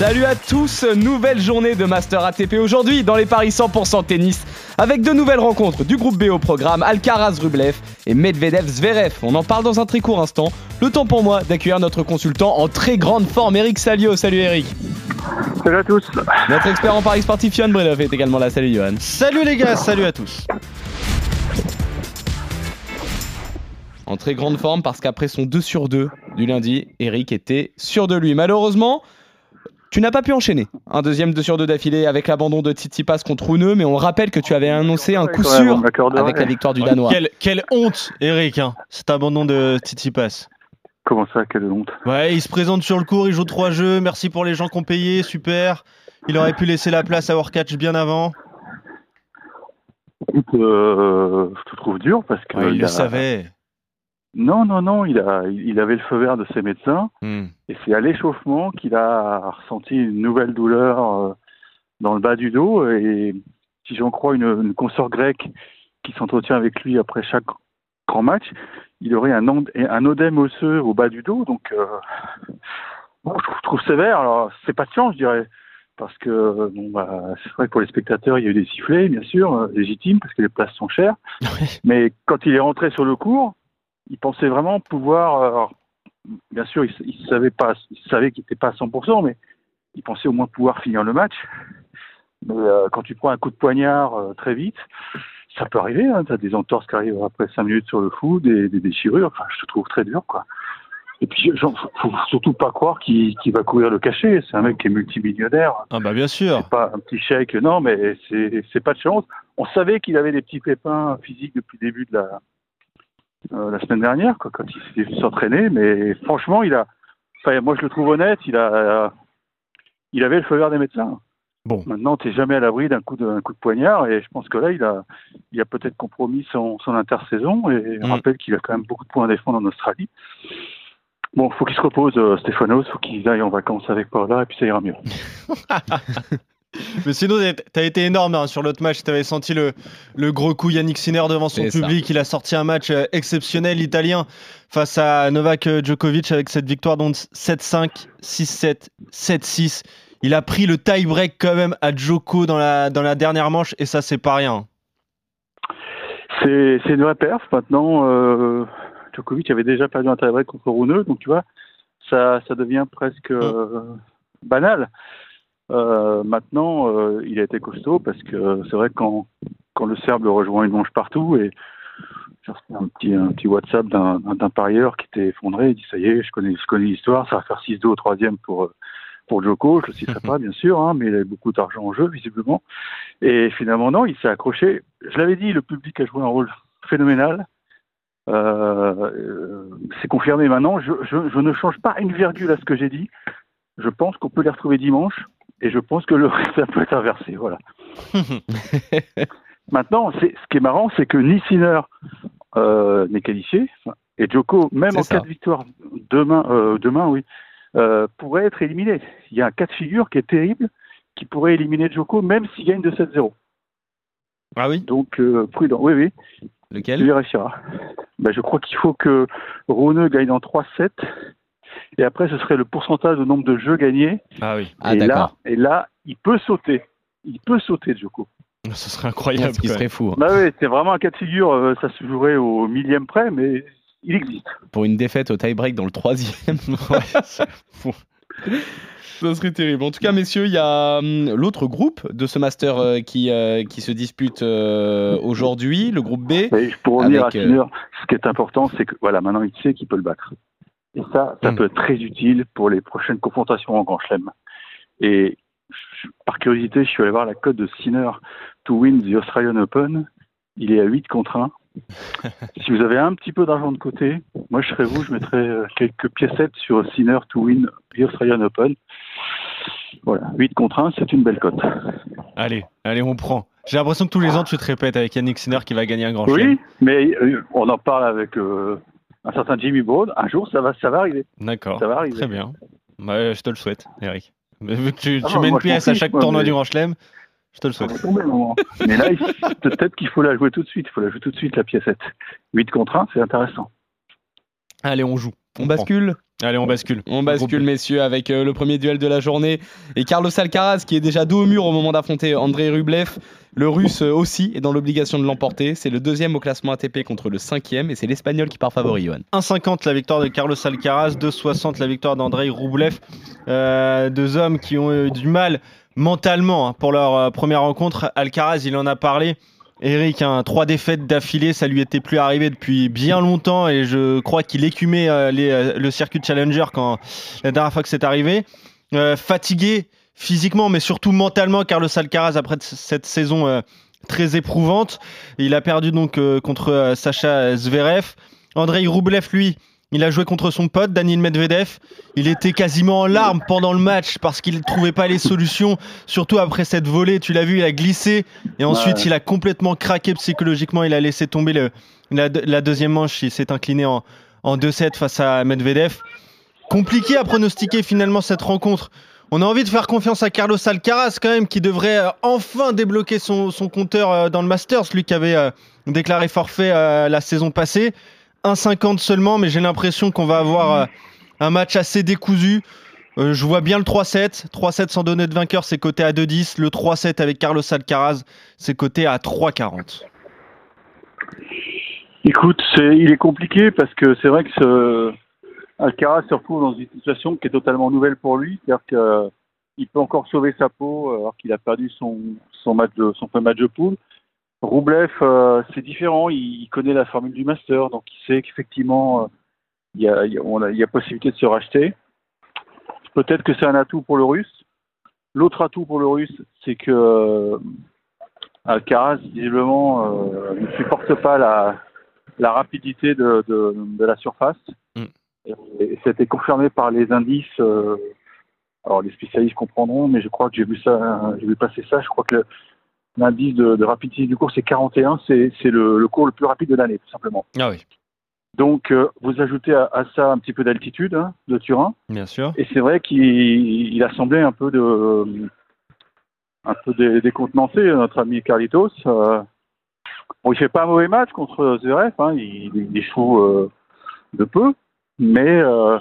Salut à tous, nouvelle journée de Master ATP aujourd'hui dans les paris 100% tennis avec de nouvelles rencontres du groupe B au programme Alcaraz Rublev et Medvedev Zverev. On en parle dans un très court instant. Le temps pour moi d'accueillir notre consultant en très grande forme, Eric Salio. Salut Eric. Salut à tous. Notre expert en paris sportif Johan Bredov est également là. Salut Johan. Salut les gars, salut à tous. En très grande forme parce qu'après son 2 sur 2 du lundi, Eric était sûr de lui. Malheureusement, tu n'as pas pu enchaîner un deuxième 2 sur 2 d'affilée avec l'abandon de Tsitsipas contre Rouneux, mais on rappelle que tu avais annoncé un coup sûr avec la victoire du Danois. Quelle, quelle honte, Eric, hein, cet abandon de Tsitsipas. Comment ça, quelle honte? Ouais, il se présente sur le cours, il joue trois jeux, merci pour les gens qui ont payé, super. Il aurait pu laisser la place à Warcatch bien avant. Écoute, euh, je te trouve dur parce que. Ouais, il il le a- savait. Non, non, non, il, a, il avait le feu vert de ses médecins Hmm. et c'est à l'échauffement qu'il a ressenti une nouvelle douleur euh, dans le bas du dos et si j'en crois une, une consort grecque qui s'entretient avec lui après chaque grand match, il aurait un, odème osseux au bas du dos donc euh, bon, je trouve, je trouve sévère. Alors c'est chance, je dirais. Parce que bon, bah, c'est vrai que pour les spectateurs, il y a eu des sifflets, bien sûr, euh, légitimes, parce que les places sont chères. Mais quand il est rentré sur le cours, il pensait vraiment pouvoir. euh, alors, bien sûr, il, il savait pas, il savait qu'il n'était pas à 100%, mais il pensait au moins pouvoir finir le match. Mais euh, quand tu prends un coup de poignard euh, très vite, ça peut arriver. Hein, tu as des entorses qui arrivent après 5 minutes sur le fou, des, des déchirures. Enfin, je te trouve très dur, quoi. Et puis, il faut surtout pas croire qu'il va courir le cachet. C'est un mec qui est multimillionnaire. Ah bah bien sûr. C'est pas un petit chèque, non, mais c'est pas de chance. On savait qu'il avait des petits pépins physiques depuis le début de la euh, la semaine dernière, quoi, quand il s'est s'entraîner. Mais franchement, il a, enfin, moi je le trouve honnête. Il a, il avait le feu vert des médecins. Bon. Maintenant, tu n'es jamais à l'abri d'un coup de d'un coup de poignard, et je pense que là, il a, il a peut-être compromis son, son intersaison. Et je Mm. rappelle qu'il a quand même beaucoup de points à défendre en Australie. Bon, faut qu'il se repose, euh, Stéphanos, faut qu'il aille en vacances avec Paula, et puis ça ira mieux. Mais sinon, t'as été énorme hein, sur l'autre match. T'avais senti le, le gros coup Yannick Sinner devant son ça. public. Il a sorti un match euh, exceptionnel, l'italien, face à Novak euh, Djokovic avec cette victoire donc 7-5, 6-7, 7-6. Il a pris le tie-break quand même à Djoko dans la, dans la dernière manche et ça, c'est pas rien. C'est une vraie perf. Maintenant, euh, Djokovic avait déjà perdu un tie-break contre Rouneux, donc tu vois, ça, ça devient presque euh, banal. Euh, maintenant, euh, il a été costaud parce que c'est vrai que quand, quand le Serbe le rejoint, il mange partout et un petit, un petit WhatsApp d'un parieur qui était effondré. Il dit Ça y est, je connais, je connais l'histoire, ça va faire 6-2 au troisième pour, euh, pour Djoko. Je le citerai pas, bien sûr, hein, mais il avait beaucoup d'argent en jeu, visiblement. Et finalement, non, il s'est accroché. Je l'avais dit, le public a joué un rôle phénoménal. Euh, c'est confirmé maintenant. Je, je, je ne change pas une virgule à ce que j'ai dit. Je pense qu'on peut les retrouver dimanche et je pense que le ça peut être inversé. Voilà. maintenant, ce qui est marrant, c'est que ni Sinner euh, n'est qualifié et Djoko, même en ça. cas de victoire demain, euh, demain oui, euh, pourrait être éliminé. Il y a un cas de figure qui est terrible qui pourrait éliminer Djoko même s'il gagne de 7-0. Ah oui? Donc prudent. Oui, oui. Tu Lequel vérifieras. Ben, je crois qu'il faut que Rouneux gagne en 3-7. Et après, ce serait le pourcentage de nombre de jeux gagnés. Ah oui. Ah et, là, d'accord. et là, il peut sauter. Il peut sauter, Djoko. Ce serait incroyable. Ce qui serait fou. hein. Bah oui, c'est vraiment un cas de figure. euh, Ça se jouerait au millième près, mais il existe. Pour une défaite au tie-break dans le troisième. Ouais, c'est fou. Ça serait terrible. En tout cas, messieurs, il y a hum, l'autre groupe de ce master euh, qui, euh, qui se dispute euh, aujourd'hui, le groupe B. Et pour revenir Avec, à Sinner, ce qui est important, c'est que voilà, maintenant il sait qu'il peut le battre. Et ça, ça Mm. peut être très utile pour les prochaines confrontations en Grand Chelem. Et je- par curiosité, je suis allé voir la cote de Sinner to win the Australian Open. Il est à 8 contre 1. si vous avez un petit peu d'argent de côté, moi je serais vous, je mettrais euh, quelques piécettes sur Sinner to win the Australian Open. Voilà, 8 contre 1, c'est une belle cote. Allez, allez, on prend. J'ai l'impression que tous les ans, tu te répètes avec Yannick Sinner qui va gagner un grand chelem. Oui, mais euh, on en parle avec euh, un certain Jimmy Brown. Un jour, ça va, ça va arriver. D'accord. Ça va arriver. Très bien. Ouais, je te le souhaite, Eric. Tu, Ah tu non, mets une moi, je m'en pièce à chaque moi, tournoi mais- du Grand Chelem, je te le Ça souhaite. tomber. Mais là, peut-être qu'il faut la jouer tout de suite. Il faut la jouer tout de suite, la piècette. 8 contre 1, c'est intéressant. Allez, on joue. On bascule Allez, on bascule. On bascule, messieurs, avec euh, le premier duel de la journée. Et Carlos Alcaraz, qui est déjà dos au mur au moment d'affronter Andrei Rublev. Le russe euh, aussi est dans l'obligation de l'emporter. C'est le deuxième au classement ATP contre le cinquième. Et c'est l'espagnol qui part favori, Johan. 1,50 la victoire de Carlos Alcaraz, 2,60 la victoire d'Andrei Roublev. Euh, deux hommes qui ont eu du mal mentalement hein, pour leur euh, première rencontre. Alcaraz, il en a parlé. Eric, hein, trois défaites d'affilée, ça lui était plus arrivé depuis bien longtemps et je crois qu'il écumait euh, euh, le circuit Challenger quand la dernière fois que c'est arrivé. Euh, fatigué physiquement, mais surtout mentalement, Carlos Alcaraz après cette saison très éprouvante. Il a perdu donc contre Sacha Zverev. Andrei Rublev, lui, il a joué contre son pote Daniil Medvedev. Il était quasiment en larmes pendant le match parce qu'il ne trouvait pas les solutions, surtout après cette volée. Tu l'as vu, il a glissé et ensuite Ouais. il a complètement craqué psychologiquement. Il a laissé tomber le, la, la deuxième manche. Il s'est incliné en, en 2-7 face à Medvedev. Compliqué à pronostiquer finalement cette rencontre. On a envie de faire confiance à Carlos Alcaraz quand même, qui devrait euh, enfin débloquer son, son compteur euh, dans le Masters, lui qui avait euh, déclaré forfait la saison passée. 1,50 seulement, mais j'ai l'impression qu'on va avoir euh, un match assez décousu. Euh, je vois bien le 3-7. 3-7 sans donner de vainqueur, c'est coté à 2-10. Le 3-7 avec Carlos Alcaraz, c'est coté à 3-40. Écoute, c'est, il est compliqué parce que c'est vrai que ce, Alcaraz se retrouve dans une situation qui est totalement nouvelle pour lui. C'est-à-dire qu'il peut encore sauver sa peau euh, alors qu'il a perdu son, son, match de, son premier match de poule. Roublev, euh, c'est différent. Il, il connaît la formule du Master, donc il sait qu'effectivement, euh, il, y a, y y possibilité de se racheter. Peut-être que c'est un atout pour le Russe. L'autre atout pour le Russe, c'est que euh, Alcaraz, visiblement, ne supporte pas la, la rapidité de, de, de la surface. Mm. Et, et c'était confirmé par les indices. alors les spécialistes comprendront, mais je crois que j'ai vu ça, j'ai vu passer ça. Je crois que le- l'indice de, de rapidité du cours c'est 41, c'est le, le cours le plus rapide de l'année, tout simplement. Ah oui, Donc euh, vous ajoutez à, à ça un petit peu d'altitude hein, de Turin, bien sûr. et c'est vrai qu'il il a semblé un peu de un peu dé- décontenancé notre ami Carlitos. Euh, bon, il fait pas un mauvais match contre Zverev, hein, il, il échoue euh, de peu, mais euh,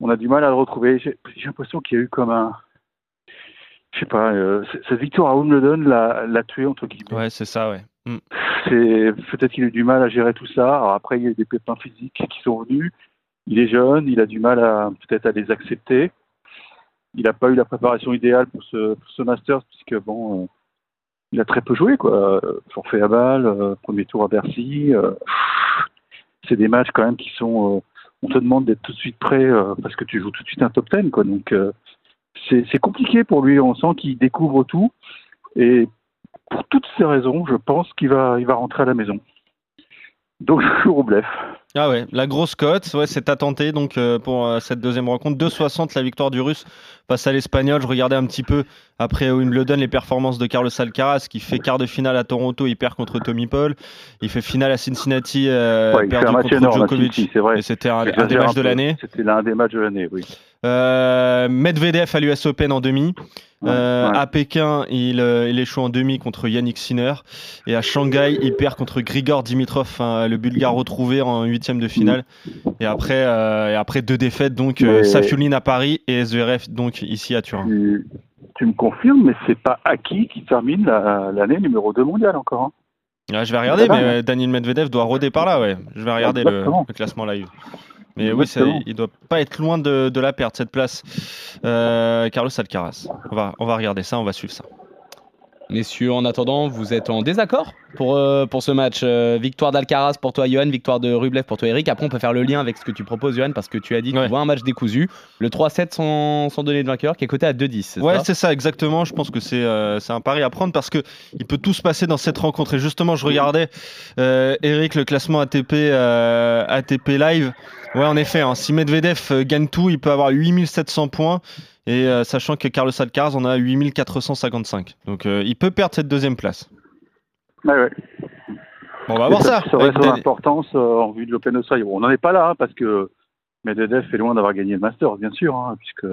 on a du mal à le retrouver. J'ai l'impression qu'il y a eu comme un je sais pas, euh, cette victoire à Wimbledon l'a l'a tué entre guillemets. Ouais, c'est ça, ouais. Mm. C'est peut-être qu'il a eu du mal à gérer tout ça. Alors après, il y a eu des pépins physiques qui sont venus. Il est jeune, il a du mal à peut-être à les accepter. Il n'a pas eu la préparation idéale pour ce, pour ce Masters puisque bon, euh, il a très peu joué quoi. Euh, Forfait à balle, euh, premier tour à Bercy. c'est des matchs quand même qui sont. on te demande d'être tout de suite prêt parce que tu joues tout de suite un top 10 quoi. Donc c'est compliqué pour lui. On sent qu'il découvre tout et pour toutes ces raisons, je pense qu'il va, il va rentrer à la maison. Donc, je joue Roublev. Ah ouais, la grosse cote, ouais, c'est à tenter donc euh, pour euh, cette deuxième rencontre. 2,60 la victoire du Russe face à l'Espagnol. Je regardais un petit peu après Wimbledon les performances de Carlos Alcaraz qui fait quart de finale à Toronto, il perd contre Tommy Paul. Il fait finale à Cincinnati, euh, Ouais, perdu contre Djokovic. City, c'est vrai. Et c'était un, un des matchs de l'année. C'était l'un des matchs de l'année, oui. Euh, Medvedev à l'US Open en demi. Euh, ouais. À Pékin, il, euh, il échoue en demi contre Yannick Sinner. Et à Shanghai, il perd contre Grigor Dimitrov, hein, le Bulgare retrouvé en huitième de finale. Et après, euh, et après deux défaites, donc Mais- Safiuline à Paris et Zverev donc ici à Turin. Tu, tu me confirmes, mais c'est pas Aki qui termine la- l'année numéro 2 mondiale encore. hein? Ah, je vais regarder, mais Daniel Medvedev doit rôder par là, ouais. Je vais regarder le, le classement live. Mais oui, ça, il doit pas être loin de, de la perdre, cette place. Euh, Carlos Alcaraz. On va, on va regarder ça, on va suivre ça. Messieurs, en attendant, vous êtes en désaccord pour, euh, pour ce match Euh, Victoire d'Alcaraz pour toi, Johan, victoire de Rublev pour toi, Eric. Après, on peut faire le lien avec ce que tu proposes, Johan, parce que tu as dit que Ouais. tu vois un match décousu. Le 3-7 sans, sans donner de vainqueur, qui est coté à 2-10. c'est Ouais, c'est ça, exactement. Je pense que c'est euh, un pari à prendre parce que il peut tout se passer dans cette rencontre. Et justement, je regardais, Eric, le classement ATP, ATP Live. Ouais, en effet, hein, si Medvedev euh, gagne tout, il peut avoir 8700 points. Et euh, sachant que Carlos Alcaraz en a 8455. Donc euh, il peut perdre cette deuxième place. Ouais, ouais. Bon, on va voir ça. Ça avec son importance euh, en vue de l'Open d'Australie. Bon, on n'en est pas là, hein, parce que Medvedev est loin d'avoir gagné le Masters, bien sûr, hein, puisque,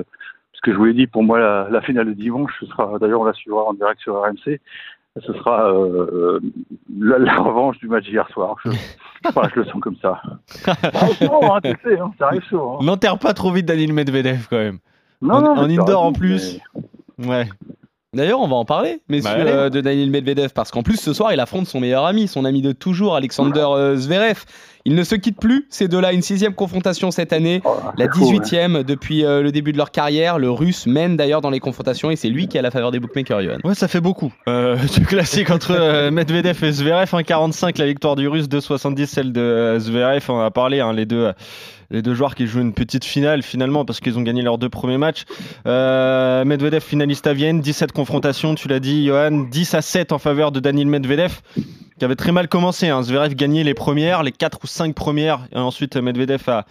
puisque je vous l'ai dit, pour moi, la, la finale de dimanche, ce sera, d'ailleurs, on la suivra en direct sur RMC, ce sera la, la revanche du match d'hier soir. Je, enfin, je le sens comme ça. Ça arrive souvent, hein, tu sais, hein, ça arrive souvent. hein. N'enterre pas trop vite Daniel Medvedev quand même. Non, En- non, en indoor, en plus. mais- Ouais. D'ailleurs, on va en parler, messieurs, Bah, euh, de Daniel Medvedev, parce qu'en plus, ce soir, il affronte son meilleur ami, son ami de toujours, Alexander euh, Zverev. Ils ne se quittent plus, ces deux-là. Une sixième confrontation cette année, Oh, la c'est fou, ouais. 18e depuis euh, le début de leur carrière. Le russe mène d'ailleurs dans les confrontations et c'est lui qui a la faveur des bookmakers, Johan. Ouais, ça fait beaucoup. Euh, du classique entre euh, Medvedev et Zverev, 1,45 la victoire du russe, 2,70 celle de euh, Zverev. On a parlé, hein, les deux. euh, Les deux joueurs qui jouent une petite finale finalement parce qu'ils ont gagné leurs deux premiers matchs. Euh, Medvedev finaliste à Vienne, 17 confrontations, tu l'as dit Johan, 10 à 7 en faveur de Daniel Medvedev qui avait très mal commencé. Hein. Zverev gagnait les premières, les 4 ou 5 premières et ensuite Medvedev a,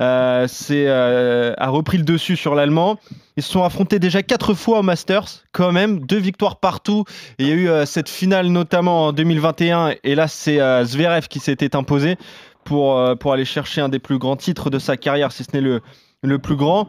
euh, s'est, euh, a repris le dessus sur l'Allemand. Ils se sont affrontés déjà 4 fois au Masters, quand même, deux victoires partout. Et il y a eu euh, cette finale notamment en 2021 et là c'est Zverev qui s'était imposé pour, aller chercher un des plus grands titres de sa carrière, si ce n'est le plus grand.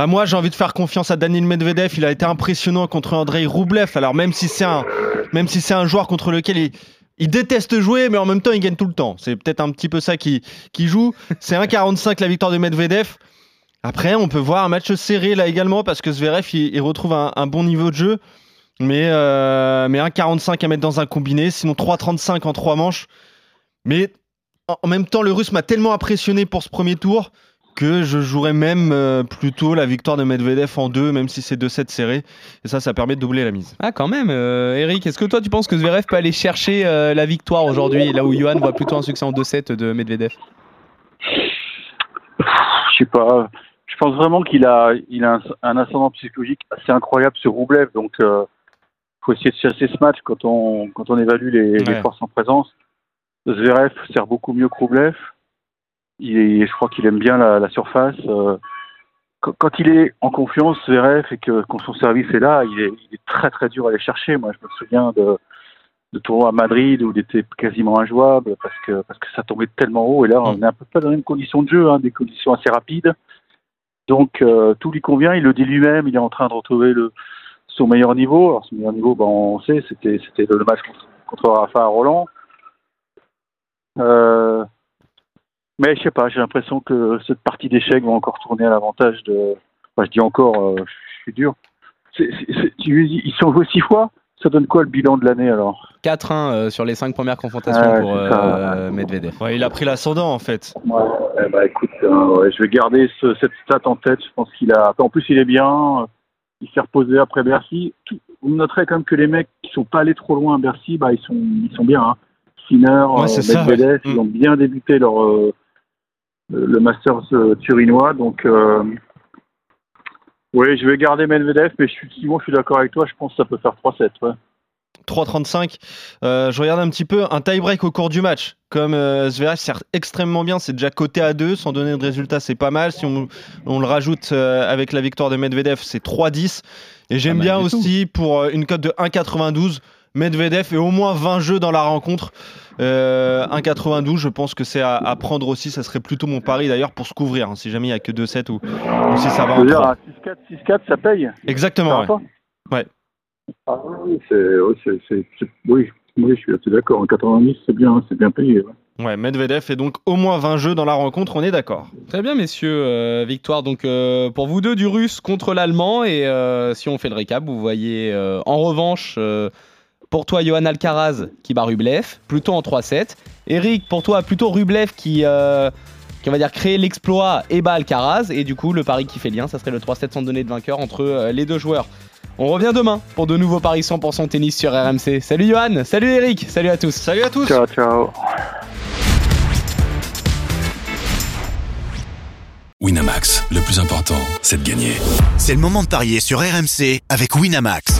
Bah moi j'ai envie de faire confiance à Daniel Medvedev, il a été impressionnant contre Andrei Roublev. Alors même si c'est un, joueur contre lequel il, déteste jouer, mais en même temps il gagne tout le temps. C'est peut-être un petit peu ça qui, joue. C'est 1,45 la victoire de Medvedev. Après on peut voir un match serré là également parce que Zverev il, retrouve un, bon niveau de jeu. Mais, euh, mais 1,45 à mettre dans un combiné, sinon 3,35 en 3 manches. Mais en même temps, le russe m'a tellement impressionné pour ce premier tour que je jouerais même euh, plutôt la victoire de Medvedev en deux, même si c'est 2-7 serré. Et ça, ça permet de doubler la mise. Ah, quand même, euh, Eric, est-ce que toi tu penses que Zverev peut aller chercher euh, la victoire aujourd'hui, là où Johan voit plutôt un succès en 2-7 de Medvedev? Je sais pas. Je pense vraiment qu'il a, il a un, un ascendant psychologique assez incroyable sur Roublev. Donc, euh, faut essayer de chasser ce match quand on, quand on évalue les, les forces en présence. Zverev sert beaucoup mieux que Roublev. Il est, je crois qu'il aime bien la, la surface. Euh, quand, quand il est en confiance, Zverev, et que quand son service est là, il est, il est très très dur à aller chercher. Moi, je me souviens de, de tournois à Madrid où il était quasiment injouable parce que, parce que ça tombait tellement haut. Et là, on est un peu pas dans les mêmes conditions de jeu, hein, des conditions assez rapides. Donc, euh, tout lui convient. Il le dit lui-même. Il est en train de retrouver le, son meilleur niveau. Alors, son meilleur niveau, ben, on sait, c'était, c'était le match contre, contre Rafa à Roland. Euh, mais je sais pas, j'ai l'impression que cette partie d'échecs va encore tourner à l'avantage de. Enfin, je dis encore, euh, je suis dur. C'est- c'est- c'est- tu lui dis, ils sont joués six fois? Ça donne quoi le bilan de l'année alors? 4-1 euh, sur les 5 premières confrontations Ah pour euh. Medvedev. Ouais, il a pris l'ascendant en fait. Ouais, eh ben, écoute, euh, ouais, je vais garder ce- cette stat en tête. Je pense qu'il a. En plus, il est bien. Il s'est reposé après Bercy. Tout- Vous noterez quand même que les mecs qui sont pas allés trop loin à Bercy, bah, ils sont, ils sont bien. Hein. Sinner, Ouais, euh, c'est ça, Medvedev, ouais. ils ont bien débuté leur euh, le Masters euh, turinois. Donc, euh, oui, je vais garder Medvedev, mais je suis, Simon, je suis d'accord avec toi. Je pense que ça peut faire 3-7. Ouais. 3,35. Euh, je regarde un petit peu un tie-break au cours du match. Comme euh, Zverev sert extrêmement bien, c'est déjà coté à 2, sans donner de résultat, c'est pas mal. Si on, on le rajoute euh, avec la victoire de Medvedev, c'est 3,10. Et j'aime mal bien aussi pour euh, une cote de 1,92. Medvedev et au moins 20 jeux dans la rencontre. Euh, 1,92, je pense que c'est à, à prendre aussi. Ça serait plutôt mon pari d'ailleurs pour se couvrir. hein, si jamais il n'y a que 2-7 ou, ou si ça va en veux dire, 3. un 6-4, 6-4, ça paye. Exactement. Ça ouais. Ah oui, c'est, oui, c'est, c'est- c'est- oui, oui, je suis assez d'accord. En 90, c'est bien, c'est bien payé. ouais. Ouais, Medvedev et donc au moins 20 jeux dans la rencontre, on est d'accord. Très bien, messieurs. euh, victoire donc euh, pour vous deux du russe contre l'allemand. Et euh, si on fait le récap, vous voyez euh, en revanche euh, pour toi Johan Alcaraz qui bat Rublev, plutôt en 3-7. Eric, pour toi plutôt Rublev qui, euh, qui on va dire créer l'exploit et bat Alcaraz. Et du coup, le pari qui fait lien, ça serait le 3-7 sans donner de vainqueur entre euh, les deux joueurs. On revient demain pour de nouveaux paris 100% tennis sur RMC. Salut Johan, salut Eric, salut à tous. Salut à tous Ciao, ciao. Winamax, le plus important, c'est de gagner. C'est le moment de parier sur RMC avec Winamax.